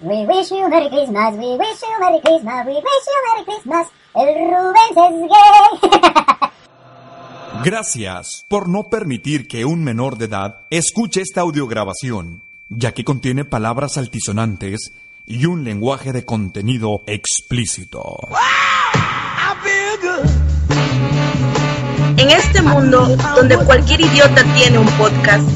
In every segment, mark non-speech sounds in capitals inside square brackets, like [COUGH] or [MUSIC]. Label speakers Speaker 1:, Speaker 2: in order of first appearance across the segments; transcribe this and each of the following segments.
Speaker 1: We wish you Merry Christmas, we wish you Merry Christmas, we wish you Merry Christmas. El Rubens es gay. [LAUGHS]
Speaker 2: Gracias por no permitir que un menor de edad escuche esta audiograbación, ya que contiene palabras altisonantes y un lenguaje de contenido explícito.
Speaker 3: En este mundo donde cualquier idiota tiene un podcast,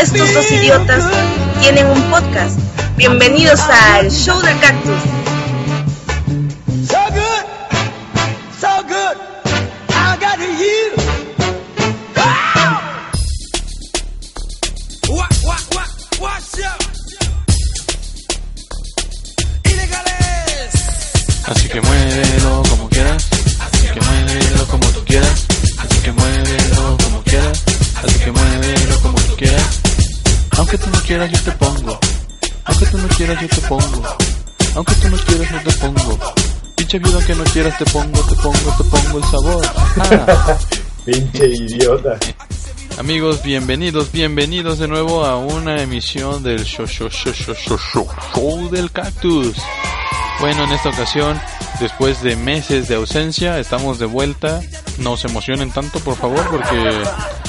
Speaker 3: estos dos idiotas tienen un podcast. Bienvenidos al Show del Cactus.
Speaker 4: Pinche viuda aunque no quieras te pongo, te pongo, te pongo el sabor. Ah. [LAUGHS]
Speaker 5: Pinche idiota.
Speaker 4: Amigos, bienvenidos, bienvenidos de nuevo a una emisión del show, show, show, show, show, show, show del cactus. Bueno, en esta ocasión, después de meses de ausencia, estamos de vuelta. No se emocionen tanto, por favor, porque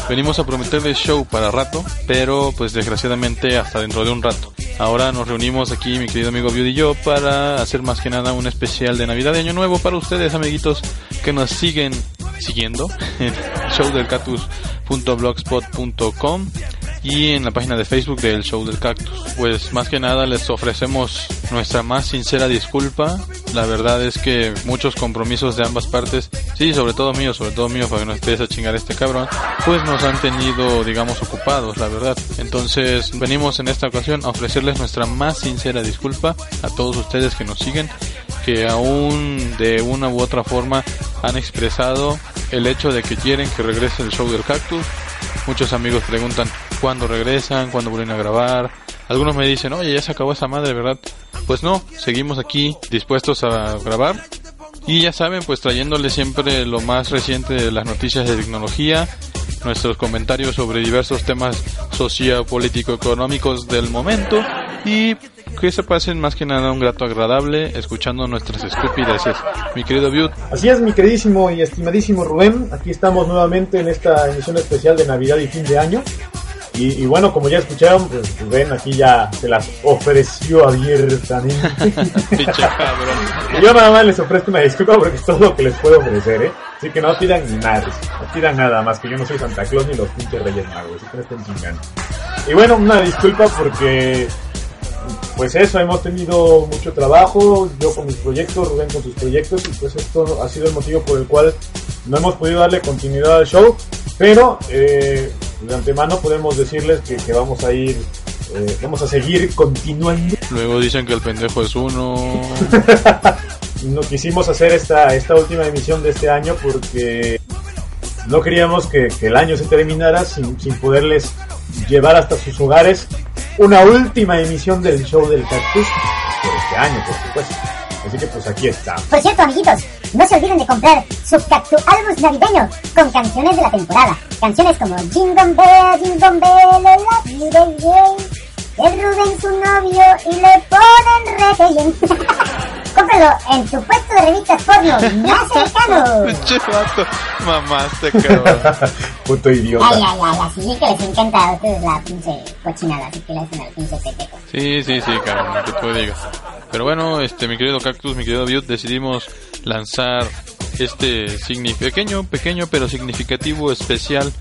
Speaker 4: venimos a prometerles show para rato, pero pues desgraciadamente hasta dentro de un rato. Ahora nos reunimos aquí, mi querido amigo Beauty y yo, para hacer más que nada un especial de Navidad de Año Nuevo para ustedes, amiguitos, que nos siguen siguiendo en showdelcactus.blogspot.com y en la página de Facebook del Show del Cactus. Pues más que nada les ofrecemos nuestra más sincera disculpa. La verdad es que muchos compromisos de ambas partes, sí, sobre todo mío, sobre todo mío, para que no estés a chingar este cabrón, pues nos han tenido, digamos, ocupados, la verdad. Entonces venimos en esta ocasión a ofrecerles nuestra más sincera disculpa a todos ustedes que nos siguen, que aún de una u otra forma han expresado el hecho de que quieren que regrese el show del cactus. Muchos amigos preguntan cuándo regresan, cuándo vuelven a grabar. Algunos me dicen, oye, ya se acabó esa madre, ¿verdad? Pues no, seguimos aquí dispuestos a grabar. Y ya saben, pues trayéndoles siempre lo más reciente de las noticias de tecnología, nuestros comentarios sobre diversos temas sociopolítico-económicos del momento y que se pasen más que nada un grato agradable escuchando nuestras estupideces. Mi querido Butte,
Speaker 5: Así es, mi queridísimo y estimadísimo Rubén. Aquí estamos nuevamente en esta emisión especial de Navidad y fin de año. Y, y bueno, como ya escucharon, pues Rubén aquí ya se las ofreció abiertamente. [LAUGHS] yo nada más les ofrezco una disculpa porque es todo lo que les puedo ofrecer, ¿eh? Así que no pidan ni nada, no pidan nada más, que yo no soy Santa Claus ni los pinches Reyes Magos, así que no estén chingando. Y bueno, una disculpa porque pues eso, hemos tenido mucho trabajo, yo con mis proyectos, Rubén con sus proyectos, y pues esto ha sido el motivo por el cual no hemos podido darle continuidad al show, pero eh, de antemano podemos decirles que, que vamos a ir, eh, vamos a seguir continuando.
Speaker 4: Luego dicen que el pendejo es uno.
Speaker 5: No quisimos hacer esta, esta última emisión de este año porque no queríamos que, que el año se terminara sin, sin poderles llevar hasta sus hogares una última emisión del show del cactus por este año, por supuesto. Así que pues aquí está.
Speaker 1: Por cierto, amiguitos, no se olviden de comprar su Cactu Albus navideño con canciones de la temporada. Canciones como Jingle Bell, Jingle Bell, love you. El Rubén su novio y le ponen re. [LAUGHS] Cómpralo en tu puesto de revistas porno más cercano. [LAUGHS]
Speaker 4: Pinche vato. Mamaste, cabrón. [LAUGHS]
Speaker 5: Puto
Speaker 1: Ay,
Speaker 5: idiota.
Speaker 1: ay, ay, así que les encanta a ustedes la pinche cochinada, así que le hacen al pinche peteco.
Speaker 4: Sí, sí, sí, cabrón, que tú digas. Pero bueno, este, mi querido Cactus, mi querido Butte, decidimos lanzar este signi- pequeño, pequeño pero significativo especial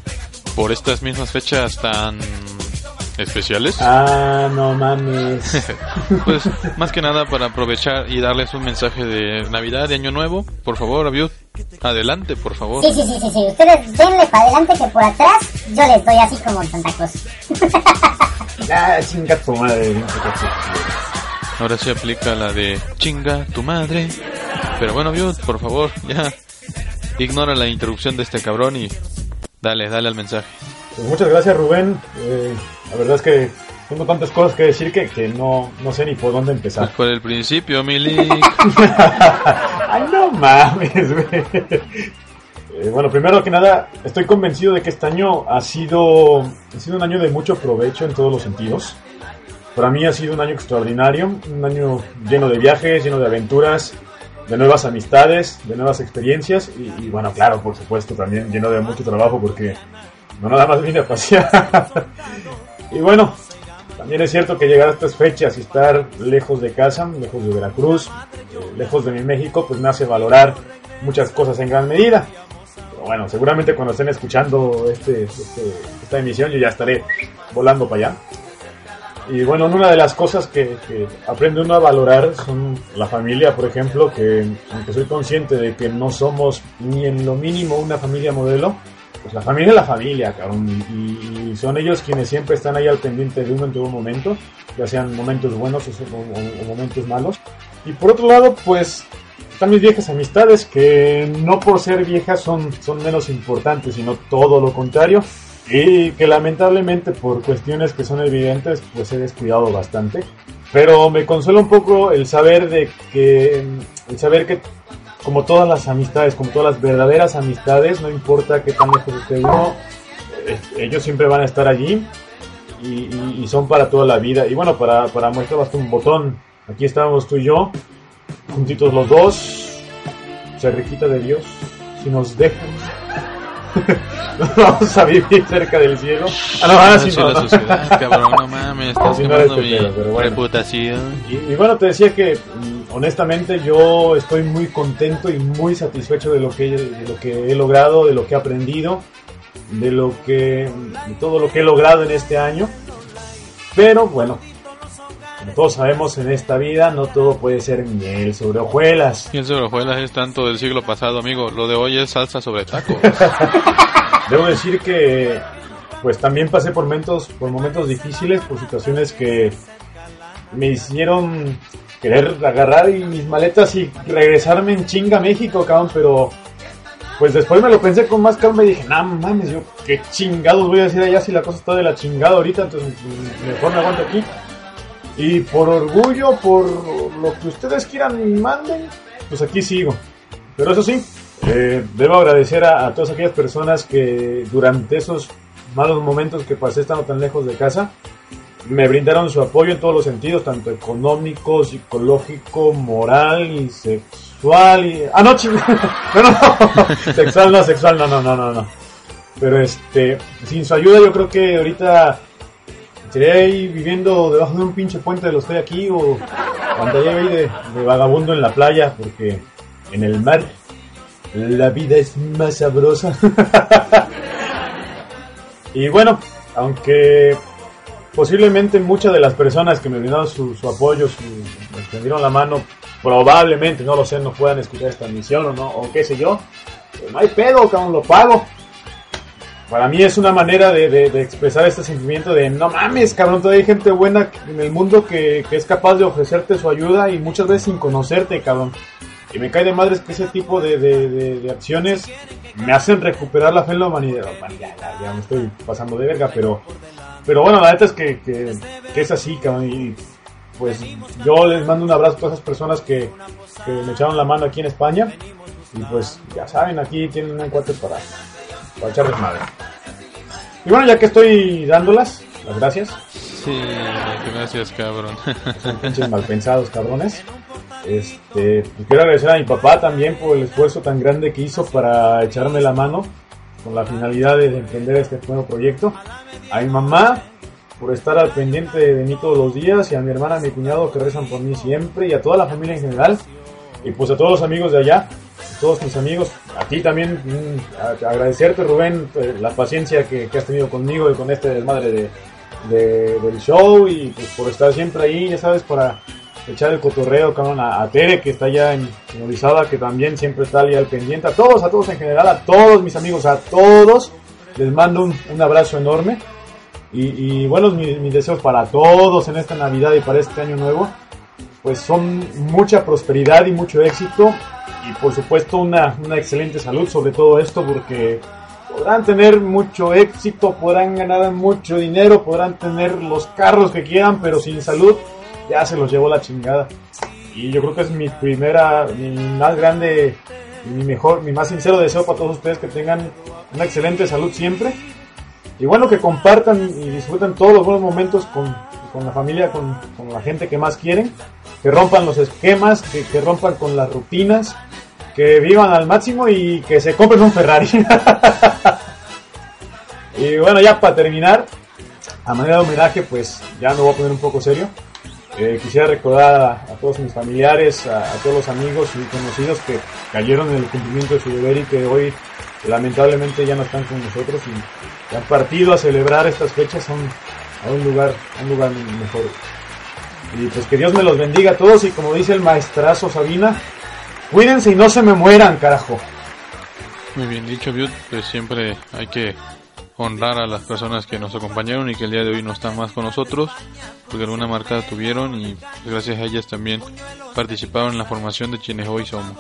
Speaker 4: por estas mismas fechas tan especiales.
Speaker 5: Ah, no mames. [LAUGHS]
Speaker 4: Pues más que nada para aprovechar y darles un mensaje de Navidad, de Año Nuevo. Por favor, Abiud, adelante, por favor.
Speaker 1: Sí, sí, sí, sí, sí. Ustedes denle para adelante que por atrás yo les doy así como Santa Claus. [LAUGHS]
Speaker 5: ah, chinga tu madre.
Speaker 4: Ahora se aplica la de chinga tu madre. Pero bueno, Abiud, por favor, ya ignora la interrupción de este cabrón y dale, dale al mensaje.
Speaker 5: Pues muchas gracias Rubén. Eh, la verdad es que tengo tantas cosas que decir que, que no, no sé ni por dónde
Speaker 4: Pues
Speaker 5: empezar.
Speaker 4: por el principio, Milik. [LAUGHS]
Speaker 5: Ay, no mames, güey. Eh, bueno, primero que nada, estoy convencido de que este año ha sido, ha sido un año de mucho provecho en todos los sentidos. Para mí ha sido un año extraordinario, un año lleno de viajes, lleno de aventuras, de nuevas amistades, de nuevas experiencias y, y bueno, claro, por supuesto, también lleno de mucho trabajo porque no nada más vine a pasear. y bueno, también es cierto que llegar a estas fechas y estar lejos de casa, lejos de Veracruz, eh, lejos de mi México, pues me hace valorar muchas cosas en gran medida. Pero bueno, seguramente cuando estén escuchando este, este- esta emisión yo ya estaré volando para allá. Y bueno, una de las cosas que, que aprende uno a valorar son la familia, por ejemplo, que aunque soy consciente de que no somos ni en lo mínimo una familia modelo, pues la familia es la familia, cabrón, y, y- son ellos quienes siempre están ahí al pendiente de uno en todo momento, ya sean momentos buenos o, o- o momentos malos. Y por otro lado, pues están mis viejas amistades, que no por ser viejas son, son menos importantes, sino todo lo contrario. Y que lamentablemente por cuestiones que son evidentes, pues he descuidado bastante. Pero me consuela un poco el saber de que, el saber que como todas las amistades, como todas las verdaderas amistades, no importa qué tan lejos esté uno, eh, ellos siempre van a estar allí y, y- y son para toda la vida. Y bueno, para, para muestra basta un botón. Aquí estábamos tú y yo, juntitos los dos, cerquita de Dios, si nos dejan. [LAUGHS] Vamos a vivir cerca del cielo. Ah, no, ahora sí no,
Speaker 4: cabrón, no mames, [LAUGHS] estás
Speaker 5: Así no
Speaker 4: quemando
Speaker 5: era
Speaker 4: mi
Speaker 5: pedo, pero bueno.
Speaker 4: reputación.
Speaker 5: Y, y bueno, te decía que honestamente yo estoy muy contento y muy satisfecho de lo que de lo que he logrado, de lo que he aprendido, de lo que de todo lo que he logrado en este año. Pero bueno, como todos sabemos en esta vida no todo puede ser miel sobre hojuelas.
Speaker 4: Y el sobrejuelas es tanto del siglo pasado, amigo. Lo de hoy es salsa sobre taco. [LAUGHS]
Speaker 5: Debo decir que pues también pasé por momentos por momentos difíciles, por situaciones que me hicieron querer agarrar mis maletas y regresarme en chinga a México, cabrón, pero pues después me lo pensé con más calma y dije, no mames, yo qué chingados voy a decir allá si la cosa está de la chingada ahorita, entonces mm, mejor me aguanto aquí. Y por orgullo, por lo que ustedes quieran y manden, pues aquí sigo. Pero eso sí, eh, debo agradecer a todas aquellas personas que durante esos malos momentos que pasé estando tan lejos de casa, me brindaron su apoyo en todos los sentidos, tanto económico, psicológico, moral y sexual. Y... Ah, no, ching- [LAUGHS] no, no, [LAUGHS] sexual no, sexual no, no, no, no, no. Pero este, sin su ayuda yo creo que ahorita estaría ahí viviendo debajo de un pinche puente de los hay aquí o andaría ahí de vagabundo en la playa porque en el mar la vida es más sabrosa. [LAUGHS] y bueno, aunque posiblemente muchas de las personas que me brindaron su, su apoyo, su, me extendieron la mano, probablemente, no lo sé, no puedan escuchar esta emisión o no, o qué sé yo, pues no hay pedo, cabrón, lo pago. Para mí es una manera de, de- expresar este sentimiento de no mames, cabrón, todavía hay gente buena en el mundo que, que es capaz de ofrecerte su ayuda y muchas veces sin conocerte, cabrón. Y me cae de madres que ese tipo de, de- de- acciones me hacen recuperar la fe en la humanidad. Ya, ya, ya me estoy pasando de verga, pero, pero bueno, la neta es que, que, que es así, cabrón. Y pues yo les mando un abrazo a todas esas personas que, que me echaron la mano aquí en España. Y pues ya saben, aquí tienen un cuate para, para echarles madre. Y bueno, ya que estoy dándolas, las gracias.
Speaker 4: Sí, gracias, cabrón.
Speaker 5: Son pinches mal pensados, cabrones. Este, pues quiero agradecer a mi papá también por el esfuerzo tan grande que hizo para echarme la mano con la finalidad de emprender este nuevo proyecto. A mi mamá por estar al pendiente de mí todos los días y a mi hermana, mi cuñado que rezan por mí siempre y a toda la familia en general. Y pues a todos los amigos de allá, a todos mis amigos, a ti también, mm, a- agradecerte Rubén eh, la paciencia que, has tenido conmigo y con este desmadre de, de- del show y pues por estar siempre ahí, ya sabes, para echar el cotorreo, cabrón, a, Tere que está allá en, en que también siempre está ahí al pendiente, a todos, a todos en general, a todos mis amigos, a todos, les mando un abrazo enorme y, y bueno, mis, mis deseos para todos en esta Navidad y para este año nuevo, pues son mucha prosperidad y mucho éxito y por supuesto una, una excelente salud sobre todo esto porque podrán tener mucho éxito, podrán ganar mucho dinero, podrán tener los carros que quieran, pero sin salud ya se los llevó la chingada. Y yo creo que es mi primera, mi más grande mi mejor, mi más sincero deseo para todos ustedes que tengan una excelente salud siempre. Y bueno, que compartan y disfruten todos los buenos momentos con, con la familia, con, con la gente que más quieren, que rompan los esquemas, que, que rompan con las rutinas, que vivan al máximo y que se compren un Ferrari. [LAUGHS] y bueno, ya para terminar, a manera de homenaje, pues ya me voy a poner un poco serio. Eh, quisiera recordar a, todos mis familiares, a, a todos los amigos y conocidos que cayeron en el cumplimiento de su deber y que hoy lamentablemente ya no están con nosotros y han partido a celebrar estas fechas a un, a un lugar, a un lugar mejor. Y pues que Dios me los bendiga a todos y como dice el maestrazo Sabina, cuídense y no se me mueran, carajo.
Speaker 4: Muy bien dicho, Biut. Pues siempre hay que honrar a las personas que nos acompañaron y que el día de hoy no están más con nosotros, porque alguna marca tuvieron y pues, gracias a ellas también participaron en la formación de quienes hoy somos.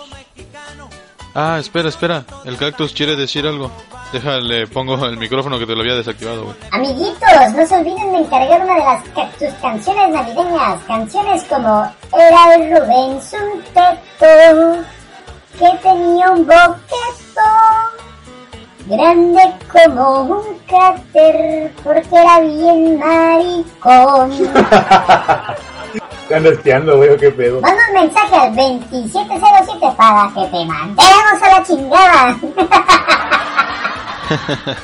Speaker 4: Ah, espera, espera. El cactus quiere decir algo. Déjale, pongo el micrófono que te lo había desactivado, güey.
Speaker 1: Amiguitos, no se olviden de encargar una de las cactus canciones navideñas. Canciones como Era el Rubén un teto que tenía un boqueto grande como un cráter porque era bien maricón. [LAUGHS]
Speaker 5: Están espiando, güey, qué pedo.
Speaker 1: Manda un mensaje al 2707 para que te mandemos a la chingada.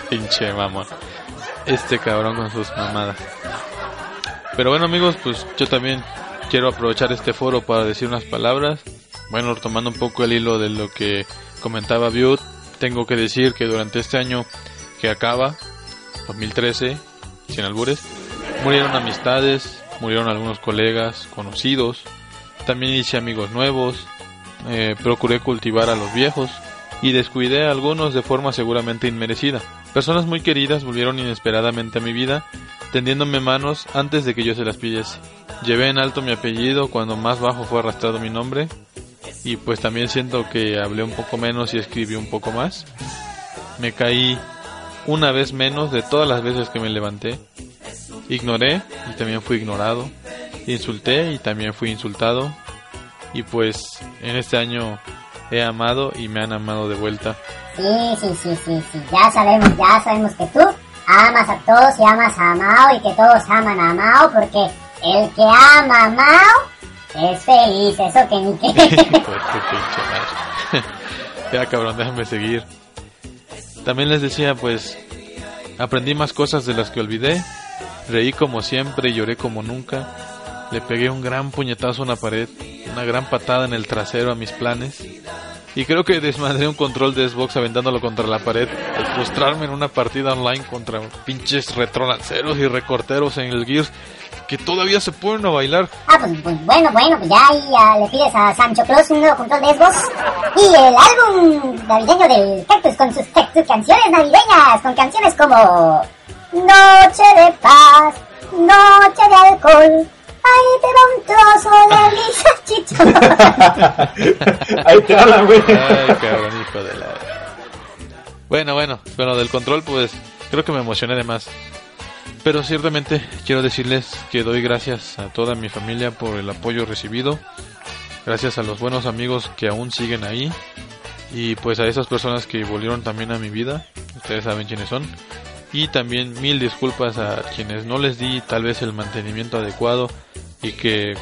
Speaker 1: [LAUGHS]
Speaker 4: Pinche mamón. Este cabrón con sus mamadas. Pero bueno amigos, pues yo también quiero aprovechar este foro para decir unas palabras. Bueno, retomando un poco el hilo de lo que comentaba Biut, tengo que decir que durante este año que acaba, 2013, sin albures, murieron amistades, murieron algunos colegas, conocidos, también hice amigos nuevos, eh, procuré cultivar a los viejos y descuidé a algunos de forma seguramente inmerecida. Personas muy queridas volvieron inesperadamente a mi vida, tendiéndome manos antes de que yo se las pidiese. Llevé en alto mi apellido cuando más bajo fue arrastrado mi nombre, y pues también siento que hablé un poco menos y escribí un poco más. Me caí una vez menos de todas las veces que me levanté. Ignoré y también fui ignorado. Insulté y también fui insultado. Y pues en este año he amado y me han amado de vuelta.
Speaker 1: Sí, sí, sí, sí, sí, ya sabemos, ya sabemos que tú amas a todos y amas a Mao y que todos aman a Mao porque el que ama a Mao es feliz, eso que ni. [LAUGHS]
Speaker 4: Pues [LAUGHS] qué pinche madre. [LAUGHS] ya cabrón, déjame seguir. También les decía, pues, aprendí más cosas de las que olvidé. Reí como siempre y lloré como nunca. Le pegué un gran puñetazo a una pared, una gran patada en el trasero a mis planes. Y creo que desmadré un control de Xbox aventándolo contra la pared al frustrarme en una partida online contra pinches retrolanceros y recorteros en el Gears que todavía se ponen a bailar.
Speaker 1: Ah, pues, pues, bueno, bueno, pues ya ahí le pides a Sancho Claus un nuevo control de Xbox. Y el álbum navideño del Cactus con sus, sus canciones navideñas, con canciones como Noche de paz, Noche de alcohol. Ahí te va un trozo de [LAUGHS] mi salchicha. [LAUGHS]
Speaker 5: Ahí te hablan, güey.
Speaker 4: Ay, cabrón, hijo de la... Bueno, bueno, bueno, del control pues creo que me emocioné de más. Pero ciertamente quiero decirles que doy gracias a toda mi familia por el apoyo recibido. Gracias a los buenos amigos que aún siguen ahí. Y pues a esas personas que volvieron también a mi vida. Ustedes saben quiénes son. Y también mil disculpas a quienes no les di tal vez el mantenimiento adecuado. Y que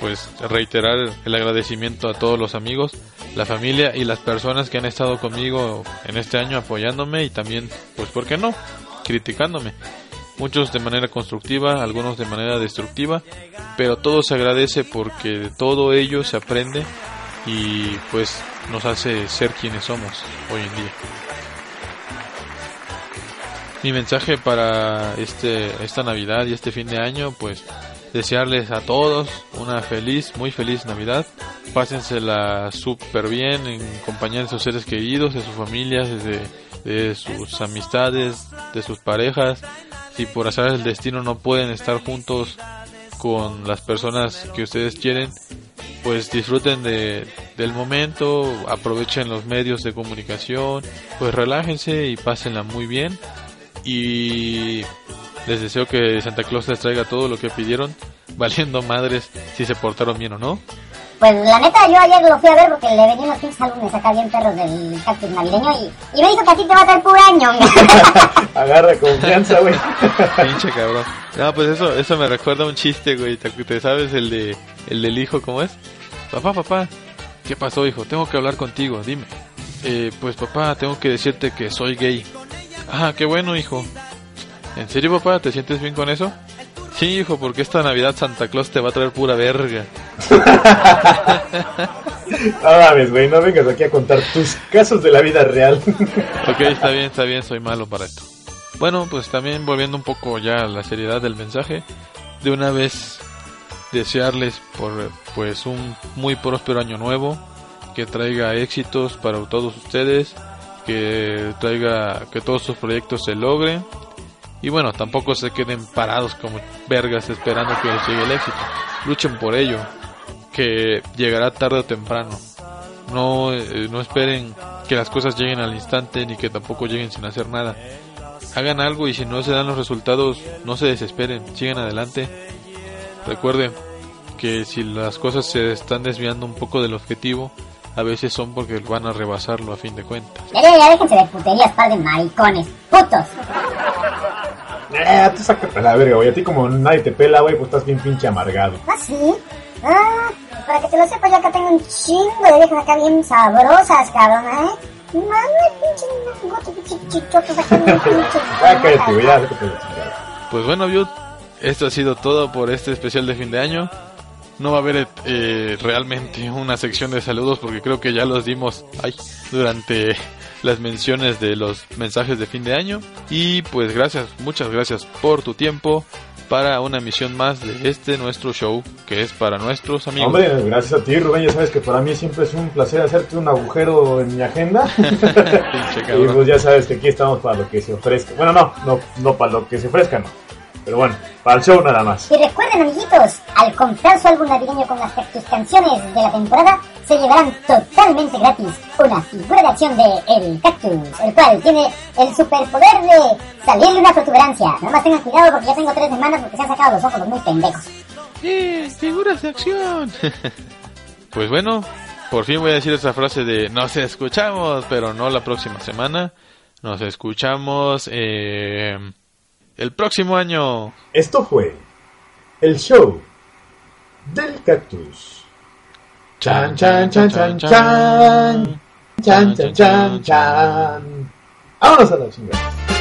Speaker 4: pues reiterar el agradecimiento a todos los amigos, la familia y las personas que han estado conmigo en este año apoyándome y también pues por qué no criticándome muchos de manera constructiva, algunos de manera destructiva, pero todo se agradece porque de todo ello se aprende y pues nos hace ser quienes somos hoy en día. Mi mensaje para este esta Navidad y este fin de año, pues desearles a todos una feliz, muy feliz Navidad. Pásensela súper bien en compañía de sus seres queridos, de sus familias, de, de sus amistades, de sus parejas, si por azar del destino no pueden estar juntos con las personas que ustedes quieren, pues disfruten de, del momento, aprovechen los medios de comunicación, pues relájense y pásenla muy bien. Y les deseo que Santa Claus les traiga todo lo que pidieron, [LAUGHS] valiendo madres si se portaron bien o no.
Speaker 1: Pues la neta, yo ayer lo fui a ver porque le vendí unos pinches álbumes acá bien perros del cactus navideño y, y me dijo que a ti te va a traer pura año. [LAUGHS]
Speaker 5: Agarra confianza, güey. [LAUGHS]
Speaker 4: Pinche cabrón. No, pues eso, eso me recuerda a un chiste, güey. ¿Te, te sabes el de, el del hijo cómo es? Papá, papá, ¿qué pasó, hijo? Tengo que hablar contigo, dime. Eh, pues papá, tengo que decirte que soy gay. Ah, qué bueno, hijo. ¿En serio, papá? ¿Te sientes bien con eso? Sí, hijo, porque esta Navidad Santa Claus te va a traer pura verga. [LAUGHS]
Speaker 5: No mames, güey, no vengas aquí a contar tus casos de la vida real. [LAUGHS]
Speaker 4: Ok, está bien, está bien, soy malo para esto. Bueno, pues también volviendo un poco ya a la seriedad del mensaje, de una vez desearles por pues un muy próspero año nuevo, que traiga éxitos para todos ustedes, que traiga que todos sus proyectos se logren y bueno, tampoco se queden parados como vergas esperando que les llegue el éxito. Luchen por ello, que llegará tarde o temprano. No, eh, no esperen que las cosas lleguen al instante ni que tampoco lleguen sin hacer nada. Hagan algo y si no se dan los resultados, no se desesperen, sigan adelante. Recuerden que si las cosas se están desviando un poco del objetivo, a veces son porque van a rebasarlo a fin de cuentas.
Speaker 1: Ya, ya, ya, déjense de puterías, par de maricones. Putos.
Speaker 5: Eh, tú sácate a la verga, güey. A ti como nadie te pela, güey, pues estás bien pinche amargado.
Speaker 1: ¿Ah, sí? Ah, para que te lo sepas, yo acá tengo un chingo de viejas acá bien sabrosas, cabrón, ¿eh? Mano, pinche pinche chichotos acá pinche. [LAUGHS]
Speaker 5: Ya cállate, güey, ya, sácate la chingada.
Speaker 4: Pues bueno, Viud, esto ha sido todo por este especial de fin de año. No va a haber eh, realmente una sección de saludos porque creo que ya los dimos ay, durante las menciones de los mensajes de fin de año. Y pues gracias, muchas gracias por tu tiempo para una emisión más de este nuestro show que es para nuestros amigos.
Speaker 5: Hombre, gracias a ti, Rubén. Ya sabes que para mí siempre es un placer hacerte un agujero en mi agenda. [LAUGHS] Y pues ya sabes que aquí estamos para lo que se ofrezca. Bueno, no, no, no para lo que se ofrezca, no. Pero bueno, para el show nada más.
Speaker 1: Y recuerden, amiguitos, al comprar su álbum navideño con las tus canciones de la temporada, se llevarán totalmente gratis una figura de acción de El Cactus, el cual tiene el superpoder de salirle una protuberancia. Nada más tengan cuidado porque ya tengo tres semanas porque se han sacado los ojos los muy pendejos.
Speaker 4: ¡Eh, figuras de acción! [LAUGHS] pues bueno, por fin voy a decir esa frase de nos escuchamos, pero no la próxima semana. Nos escuchamos eh, el próximo año.
Speaker 5: Esto fue el show del cactus. Chan, chan, chan, chan, chan. Chan, chan, chan, chan. Vámonos a la chingada.